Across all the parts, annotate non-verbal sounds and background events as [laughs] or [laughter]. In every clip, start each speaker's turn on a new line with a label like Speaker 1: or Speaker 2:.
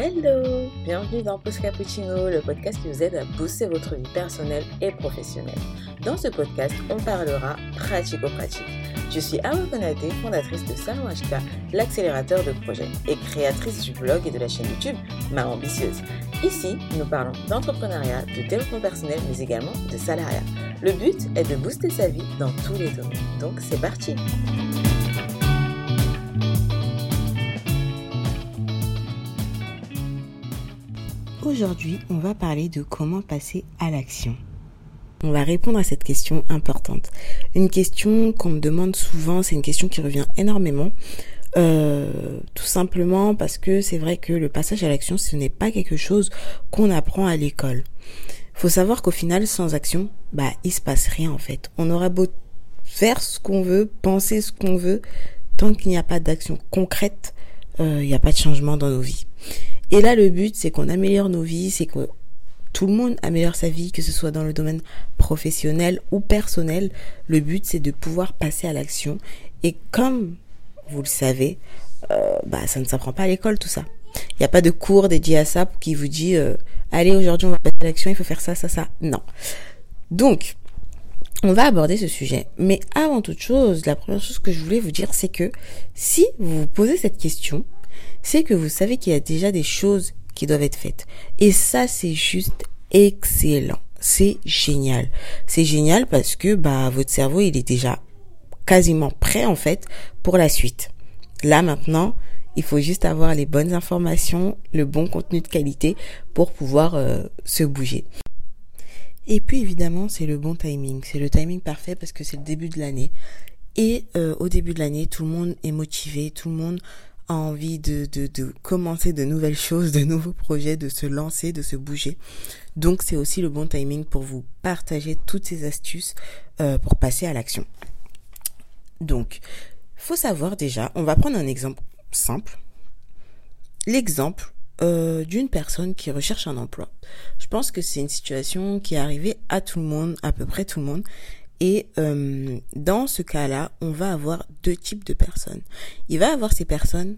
Speaker 1: Hello Bienvenue dans Post Cappuccino, le podcast qui vous aide à booster votre vie personnelle et professionnelle. Dans ce podcast, on parlera pratico-pratique. Je suis Awa Konate, fondatrice de Salon HK, l'accélérateur de projets, et créatrice du blog et de la chaîne YouTube Ma Ambitieuse. Ici, nous parlons d'entrepreneuriat, de développement personnel, mais également de salariat. Le but est de booster sa vie dans tous les domaines. Donc c'est parti Aujourd'hui, on va parler de comment passer à l'action. On va répondre à cette question importante. Une question qu'on me demande souvent, c'est une question qui revient énormément. Euh, tout simplement parce que c'est vrai que le passage à l'action, ce n'est pas quelque chose qu'on apprend à l'école. Faut savoir qu'au final, sans action, bah, il se passe rien en fait. On aura beau faire ce qu'on veut, penser ce qu'on veut, tant qu'il n'y a pas d'action concrète, euh, il n'y a pas de changement dans nos vies. Et là, le but, c'est qu'on améliore nos vies, c'est que tout le monde améliore sa vie, que ce soit dans le domaine professionnel ou personnel. Le but, c'est de pouvoir passer à l'action. Et comme vous le savez, euh, bah, ça ne s'apprend pas à l'école, tout ça. Il n'y a pas de cours dédié à ça qui vous dit, euh, allez, aujourd'hui, on va passer à l'action, il faut faire ça, ça, ça. Non. Donc, on va aborder ce sujet. Mais avant toute chose, la première chose que je voulais vous dire, c'est que si vous vous posez cette question, c'est que vous savez qu'il y a déjà des choses qui doivent être faites. Et ça, c'est juste excellent. C'est génial. C'est génial parce que bah votre cerveau, il est déjà quasiment prêt en fait pour la suite. Là maintenant, il faut juste avoir les bonnes informations, le bon contenu de qualité pour pouvoir euh, se bouger. Et puis évidemment, c'est le bon timing. C'est le timing parfait parce que c'est le début de l'année. Et euh, au début de l'année, tout le monde est motivé, tout le monde envie de, de, de commencer de nouvelles choses, de nouveaux projets, de se lancer, de se bouger. Donc c'est aussi le bon timing pour vous partager toutes ces astuces euh, pour passer à l'action. Donc, faut savoir déjà, on va prendre un exemple simple. L'exemple euh, d'une personne qui recherche un emploi. Je pense que c'est une situation qui est arrivée à tout le monde, à peu près tout le monde. Et euh, dans ce cas-là, on va avoir deux types de personnes. Il va y avoir ces personnes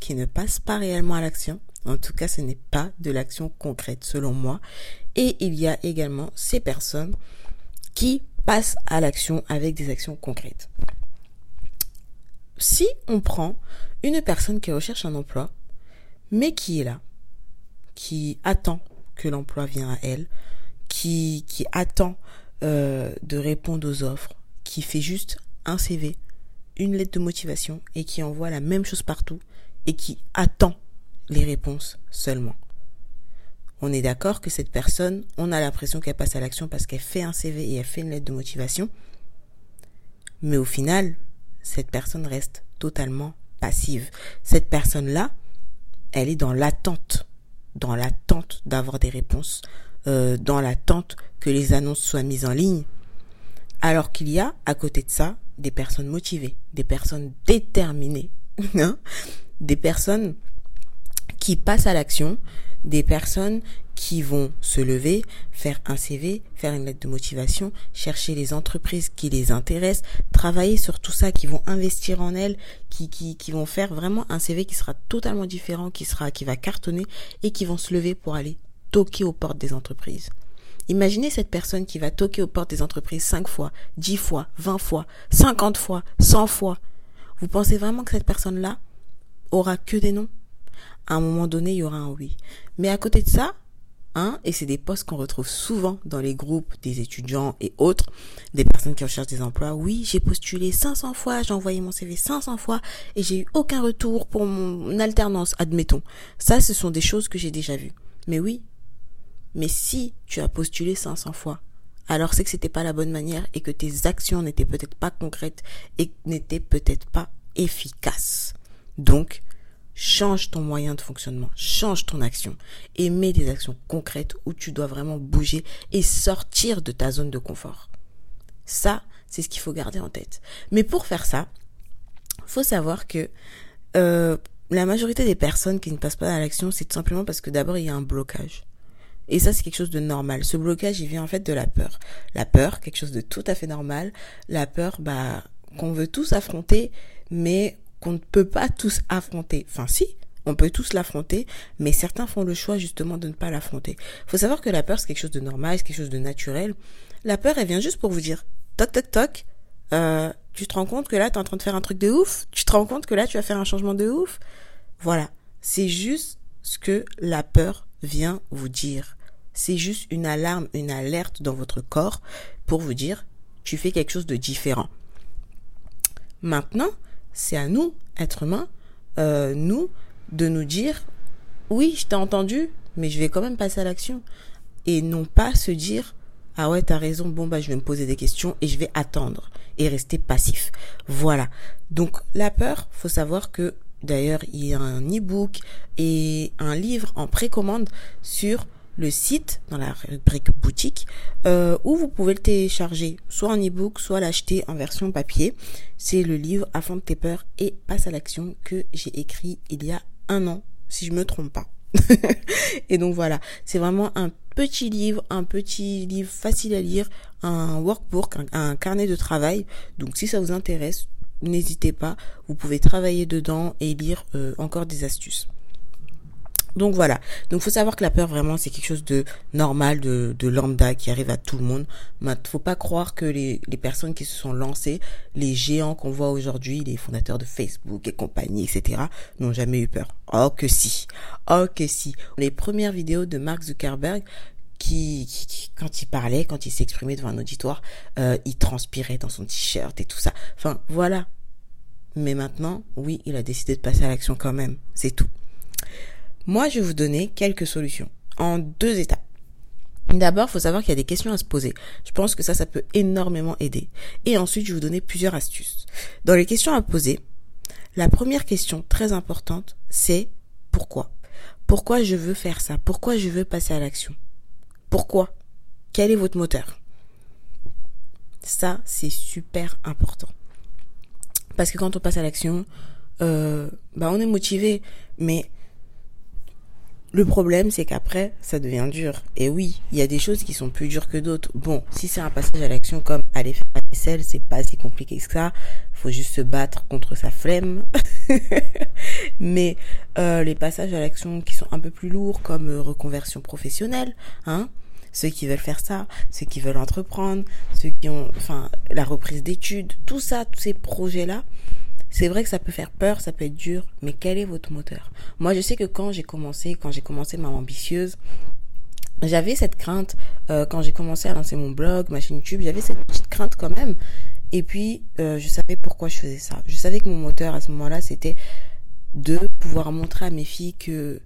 Speaker 1: qui ne passent pas réellement à l'action. En tout cas, ce n'est pas de l'action concrète selon moi. Et il y a également ces personnes qui passent à l'action avec des actions concrètes. Si on prend une personne qui recherche un emploi, mais qui est là, qui attend que l'emploi vienne à elle, qui, qui attend euh, de répondre aux offres, qui fait juste un CV, une lettre de motivation et qui envoie la même chose partout et qui attend les réponses seulement. On est d'accord que cette personne, on a l'impression qu'elle passe à l'action parce qu'elle fait un CV et elle fait une lettre de motivation. Mais au final, cette personne reste totalement passive. Cette personne-là, elle est dans l'attente, dans l'attente d'avoir des réponses, euh, dans l'attente que les annonces soient mises en ligne, alors qu'il y a à côté de ça des personnes motivées, des personnes déterminées, [laughs] hein, des personnes qui passent à l'action, des personnes qui vont se lever, faire un CV, faire une lettre de motivation, chercher les entreprises qui les intéressent, travailler sur tout ça, qui vont investir en elles, qui, qui, qui vont faire vraiment un CV qui sera totalement différent, qui sera, qui va cartonner et qui vont se lever pour aller toquer aux portes des entreprises. Imaginez cette personne qui va toquer aux portes des entreprises 5 fois, 10 fois, 20 fois, 50 fois, 100 fois. Vous pensez vraiment que cette personne-là aura que des noms? À un moment donné, il y aura un oui. Mais à côté de ça, hein, et c'est des postes qu'on retrouve souvent dans les groupes des étudiants et autres, des personnes qui recherchent des emplois. Oui, j'ai postulé 500 fois, j'ai envoyé mon CV 500 fois et j'ai eu aucun retour pour mon alternance, admettons. Ça, ce sont des choses que j'ai déjà vues. Mais oui, mais si tu as postulé 500 fois, alors c'est que c'était pas la bonne manière et que tes actions n'étaient peut-être pas concrètes et n'étaient peut-être pas efficaces. Donc, change ton moyen de fonctionnement, change ton action et mets des actions concrètes où tu dois vraiment bouger et sortir de ta zone de confort. Ça, c'est ce qu'il faut garder en tête. Mais pour faire ça, faut savoir que euh, la majorité des personnes qui ne passent pas à l'action, c'est tout simplement parce que d'abord il y a un blocage. Et ça, c'est quelque chose de normal. Ce blocage, il vient en fait de la peur. La peur, quelque chose de tout à fait normal. La peur, bah, qu'on veut tous affronter, mais qu'on ne peut pas tous affronter. Enfin, si, On peut tous l'affronter, mais certains font le choix justement de ne pas l'affronter. Faut savoir que la peur, c'est quelque chose de normal, c'est quelque chose de naturel. La peur, elle vient juste pour vous dire, toc, toc, toc, euh, tu te rends compte que là, tu es en train de faire un truc de ouf? Tu te rends compte que là, tu vas faire un changement de ouf? Voilà. C'est juste ce que la peur vient vous dire. C'est juste une alarme, une alerte dans votre corps pour vous dire, tu fais quelque chose de différent. Maintenant, c'est à nous, êtres humains, euh, nous, de nous dire, oui, je t'ai entendu, mais je vais quand même passer à l'action. Et non pas se dire, ah ouais, t'as raison, bon, bah, je vais me poser des questions et je vais attendre et rester passif. Voilà. Donc, la peur, faut savoir que, d'ailleurs, il y a un e-book et un livre en précommande sur le site dans la rubrique boutique euh, où vous pouvez le télécharger soit en e-book soit l'acheter en version papier c'est le livre Affronte tes peurs et passe à l'action que j'ai écrit il y a un an si je me trompe pas [laughs] et donc voilà c'est vraiment un petit livre, un petit livre facile à lire, un workbook, un, carnet de travail. Donc si ça vous intéresse, n'hésitez pas, vous pouvez travailler dedans et lire euh, encore des astuces. Donc voilà. Donc faut savoir que la peur vraiment c'est quelque chose de normal, de, de lambda qui arrive à tout le monde. Il faut pas croire que les, les personnes qui se sont lancées, les géants qu'on voit aujourd'hui, les fondateurs de Facebook et compagnie, etc., n'ont jamais eu peur. Oh que si. Oh que si. Les premières vidéos de Mark Zuckerberg, qui, qui, quand il parlait, quand il s'exprimait devant un auditoire, euh, il transpirait dans son t-shirt et tout ça. Enfin, voilà. Mais maintenant, oui, il a décidé de passer à l'action quand même. C'est tout. Moi, je vais vous donner quelques solutions en deux étapes. D'abord, il faut savoir qu'il y a des questions à se poser. Je pense que ça, ça peut énormément aider. Et ensuite, je vais vous donner plusieurs astuces. Dans les questions à poser, la première question très importante, c'est pourquoi? Pourquoi je veux faire ça? Pourquoi je veux passer à l'action? Pourquoi? Quel est votre moteur? Ça, c'est super important. Parce que quand on passe à l'action, euh, bah on est motivé, mais le problème, c'est qu'après, ça devient dur. Et oui, il y a des choses qui sont plus dures que d'autres. Bon, si c'est un passage à l'action comme aller faire la vaisselle, c'est pas si compliqué que ça. Faut juste se battre contre sa flemme. [laughs] Mais euh, les passages à l'action qui sont un peu plus lourds, comme euh, reconversion professionnelle, hein, ceux qui veulent faire ça, ceux qui veulent entreprendre, ceux qui ont, enfin, la reprise d'études, tout ça, tous ces projets-là, c'est vrai que ça peut faire peur, ça peut être dur, mais quel est votre moteur? Moi, je sais que quand j'ai commencé, quand j'ai commencé ma ambitieuse, j'avais cette crainte euh, quand j'ai commencé à lancer mon blog, ma chaîne YouTube, j'avais cette petite crainte quand même. Et puis, euh, je savais pourquoi je faisais ça. Je savais que mon moteur à ce moment-là, c'était de pouvoir montrer à mes filles que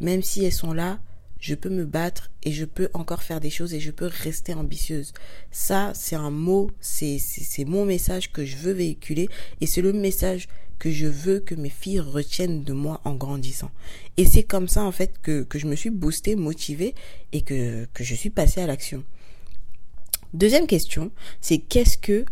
Speaker 1: même si elles sont là, je peux me battre et je peux encore faire des choses et je peux rester ambitieuse. Ça, c'est un mot, c'est, c'est, mon message que je veux véhiculer et c'est le message que je veux que mes filles retiennent de moi en grandissant. Et c'est comme ça, en fait, que, que je me suis boostée, motivée et que, que je suis passée à l'action. Deuxième question, c'est qu'est-ce que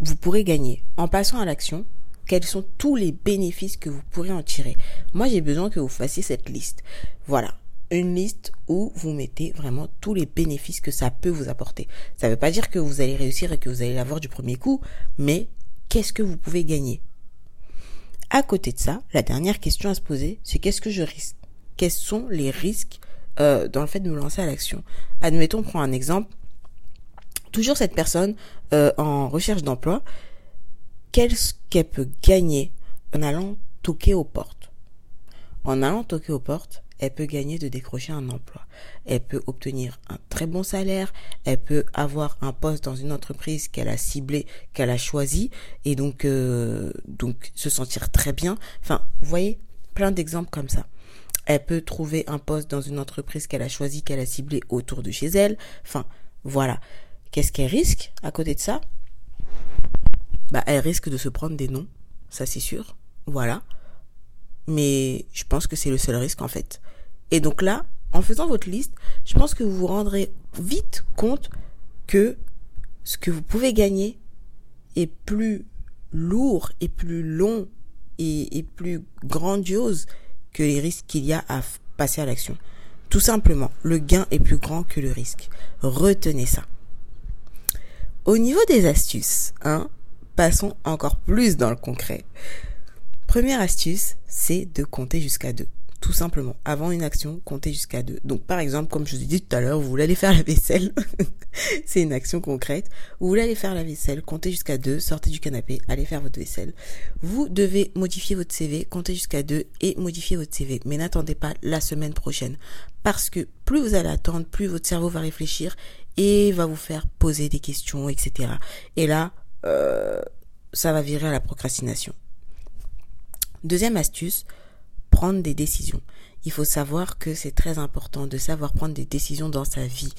Speaker 1: vous pourrez gagner? En passant à l'action quels sont tous les bénéfices que vous pourrez en tirer? Moi, j'ai besoin que vous fassiez cette liste. Voilà une liste où vous mettez vraiment tous les bénéfices que ça peut vous apporter. Ça ne veut pas dire que vous allez réussir et que vous allez l'avoir du premier coup, mais qu'est-ce que vous pouvez gagner? À côté de ça, la dernière question à se poser, c'est qu'est-ce que je risque? Quels sont les risques euh, dans le fait de me lancer à l'action? Admettons, on un exemple. Toujours cette personne euh, en recherche d'emploi, qu'est-ce qu'elle peut gagner en allant toquer aux portes? En allant toquer aux portes, elle peut gagner de décrocher un emploi. Elle peut obtenir un très bon salaire, elle peut avoir un poste dans une entreprise qu'elle a ciblée, qu'elle a choisi, et donc euh, donc se sentir très bien. Enfin, vous voyez, plein d'exemples comme ça. Elle peut trouver un poste dans une entreprise qu'elle a choisi, qu'elle a ciblée autour de chez elle. Enfin, voilà. Qu'est-ce qu'elle risque à côté de ça? Bah, elle risque de se prendre des noms, ça c'est sûr. Voilà mais je pense que c'est le seul risque en fait. Et donc là, en faisant votre liste, je pense que vous vous rendrez vite compte que ce que vous pouvez gagner est plus lourd et plus long et, plus grandiose que les risques qu'il y a à passer à l'action. Tout simplement, le gain est plus grand que le risque. Retenez ça. Au niveau des astuces, hein, passons encore plus dans le concret. Première astuce, c'est de compter jusqu'à deux. Tout simplement, avant une action, comptez jusqu'à deux. Donc par exemple, comme je vous ai dit tout à l'heure, vous voulez aller faire la vaisselle, [laughs] c'est une action concrète. Vous voulez aller faire la vaisselle, comptez jusqu'à deux, sortez du canapé, allez faire votre vaisselle. Vous devez modifier votre CV, comptez jusqu'à deux et modifier votre CV. Mais n'attendez pas la semaine prochaine. Parce que plus vous allez attendre, plus votre cerveau va réfléchir et va vous faire poser des questions, etc. Et là, euh, ça va virer à la procrastination. Deuxième astuce, prendre des décisions. Il faut savoir que c'est très important de savoir prendre des décisions dans sa vie.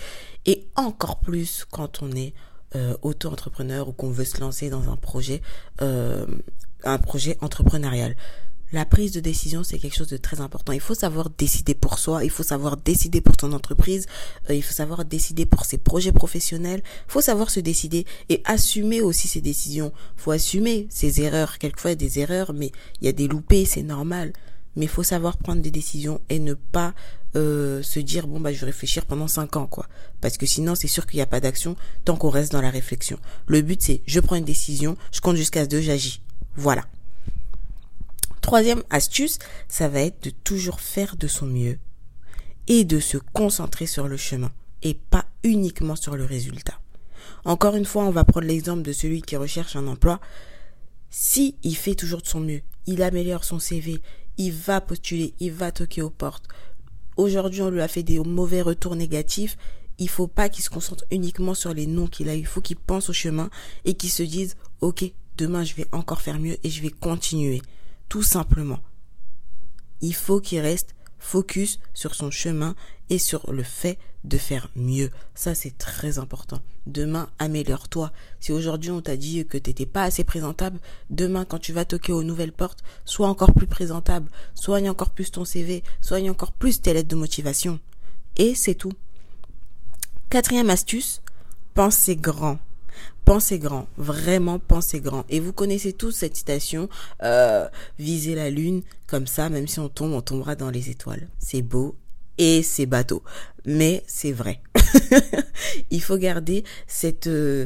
Speaker 1: Et encore plus quand on est euh, auto-entrepreneur ou qu'on veut se lancer dans un projet, euh, un projet entrepreneurial. La prise de décision, c'est quelque chose de très important. Il faut savoir décider pour soi, il faut savoir décider pour ton entreprise, euh, il faut savoir décider pour ses projets professionnels, il faut savoir se décider et assumer aussi ses décisions. Il faut assumer ses erreurs, quelquefois des erreurs, mais il y a des loupés, c'est normal. Mais il faut savoir prendre des décisions et ne pas euh, se dire bon bah je vais réfléchir pendant cinq ans quoi. Parce que sinon c'est sûr qu'il n'y a pas d'action tant qu'on reste dans la réflexion. Le but c'est je prends une décision je compte jusqu'à deux j'agis. Voilà troisième astuce ça va être de toujours faire de son mieux et de se concentrer sur le chemin et pas uniquement sur le résultat encore une fois on va prendre l'exemple de celui qui recherche un emploi si il fait toujours de son mieux il améliore son CV il va postuler, il va toquer aux portes. Aujourd'hui, on lui a fait des mauvais retours négatifs. Il faut pas qu'il se concentre uniquement sur les noms qu'il a. Il faut qu'il pense au chemin et qu'il se dise, OK, demain, je vais encore faire mieux et je vais continuer. Tout simplement. Il faut qu'il reste focus sur son chemin et sur le fait de faire mieux. Ça, c'est très important. Demain, améliore-toi. Si aujourd'hui on t'a dit que t'étais pas assez présentable, demain, quand tu vas toquer aux nouvelles portes, sois encore plus présentable. Soigne encore plus ton CV. Soigne encore plus tes lettres de motivation. Et c'est tout. Quatrième astuce, pensez grand. Pensez grand, vraiment pensez grand. Et vous connaissez tous cette citation, euh, visez la lune, comme ça, même si on tombe, on tombera dans les étoiles. C'est beau et c'est bateau, mais c'est vrai. [laughs] il faut garder cette, euh,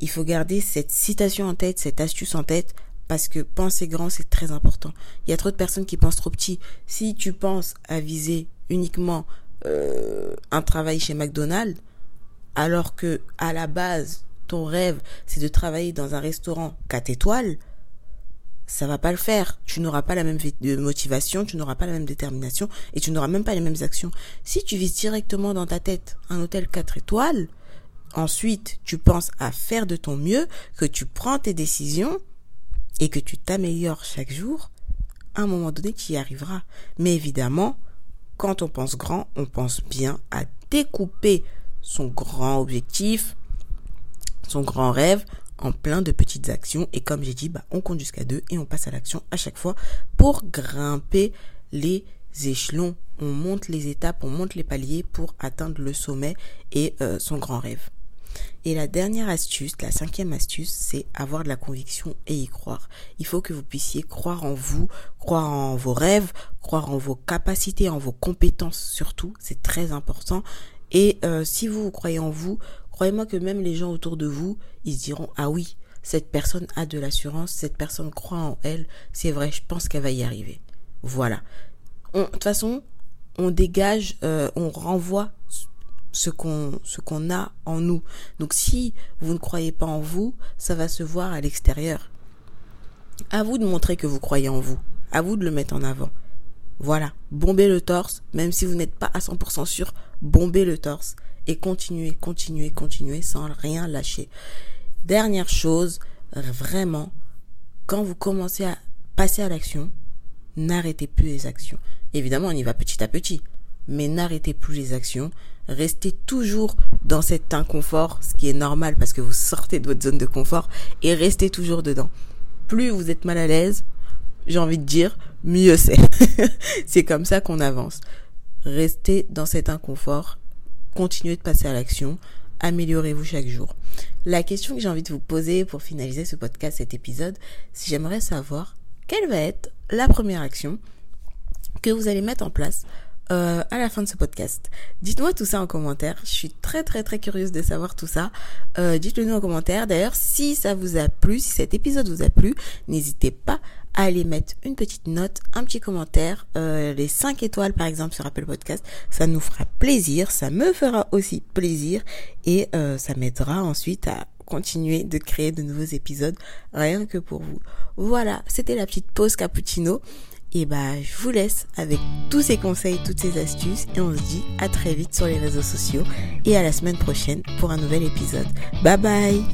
Speaker 1: il faut garder cette citation en tête, cette astuce en tête, parce que penser grand, c'est très important. Il y a trop de personnes qui pensent trop petit. Si tu penses à viser uniquement euh, un travail chez McDonald's, alors que à la base ton rêve, c'est de travailler dans un restaurant 4 étoiles, ça va pas le faire. Tu n'auras pas la même motivation, tu n'auras pas la même détermination et tu n'auras même pas les mêmes actions. Si tu vises directement dans ta tête un hôtel 4 étoiles, ensuite tu penses à faire de ton mieux, que tu prends tes décisions et que tu t'améliores chaque jour, à un moment donné tu y arriveras. Mais évidemment, quand on pense grand, on pense bien à découper son grand objectif, son grand rêve en plein de petites actions. Et comme j'ai dit, bah, on compte jusqu'à deux et on passe à l'action à chaque fois pour grimper les échelons. On monte les étapes, on monte les paliers pour atteindre le sommet et euh, son grand rêve. Et la dernière astuce, la cinquième astuce, c'est avoir de la conviction et y croire. Il faut que vous puissiez croire en vous, croire en vos rêves, croire en vos capacités, en vos compétences surtout. C'est très important. Et euh, si vous, vous croyez en vous, croyez-moi que même les gens autour de vous, ils se diront ah oui, cette personne a de l'assurance, cette personne croit en elle, c'est vrai, je pense qu'elle va y arriver. Voilà. de toute façon, on dégage, euh, on renvoie ce qu'on ce qu'on a en nous. Donc si vous ne croyez pas en vous, ça va se voir à l'extérieur. À vous de montrer que vous croyez en vous. À vous de le mettre en avant. Voilà, bombez le torse, même si vous n'êtes pas à 100% sûr, bombez le torse et continuez, continuez, continuez sans rien lâcher. Dernière chose, vraiment, quand vous commencez à passer à l'action, n'arrêtez plus les actions. Évidemment, on y va petit à petit, mais n'arrêtez plus les actions. Restez toujours dans cet inconfort, ce qui est normal parce que vous sortez de votre zone de confort et restez toujours dedans. Plus vous êtes mal à l'aise, j'ai envie de dire, mieux c'est. [laughs] c'est comme ça qu'on avance. Restez dans cet inconfort, continuez de passer à l'action, améliorez-vous chaque jour. La question que j'ai envie de vous poser pour finaliser ce podcast, cet épisode, c'est j'aimerais savoir quelle va être la première action que vous allez mettre en place euh, à la fin de ce podcast. Dites-moi tout ça en commentaire. Je suis très très très curieuse de savoir tout ça. Euh, dites-le nous en commentaire. D'ailleurs, si ça vous a plu, si cet épisode vous a plu, n'hésitez pas à aller mettre une petite note, un petit commentaire, euh, les 5 étoiles par exemple sur Apple Podcast. Ça nous fera plaisir, ça me fera aussi plaisir et ça m'aidera ensuite à continuer de créer de nouveaux épisodes rien que pour vous. Voilà, c'était la petite pause cappuccino. Et bah, je vous laisse avec tous ces conseils, toutes ces astuces. Et on se dit à très vite sur les réseaux sociaux. Et à la semaine prochaine pour un nouvel épisode. Bye bye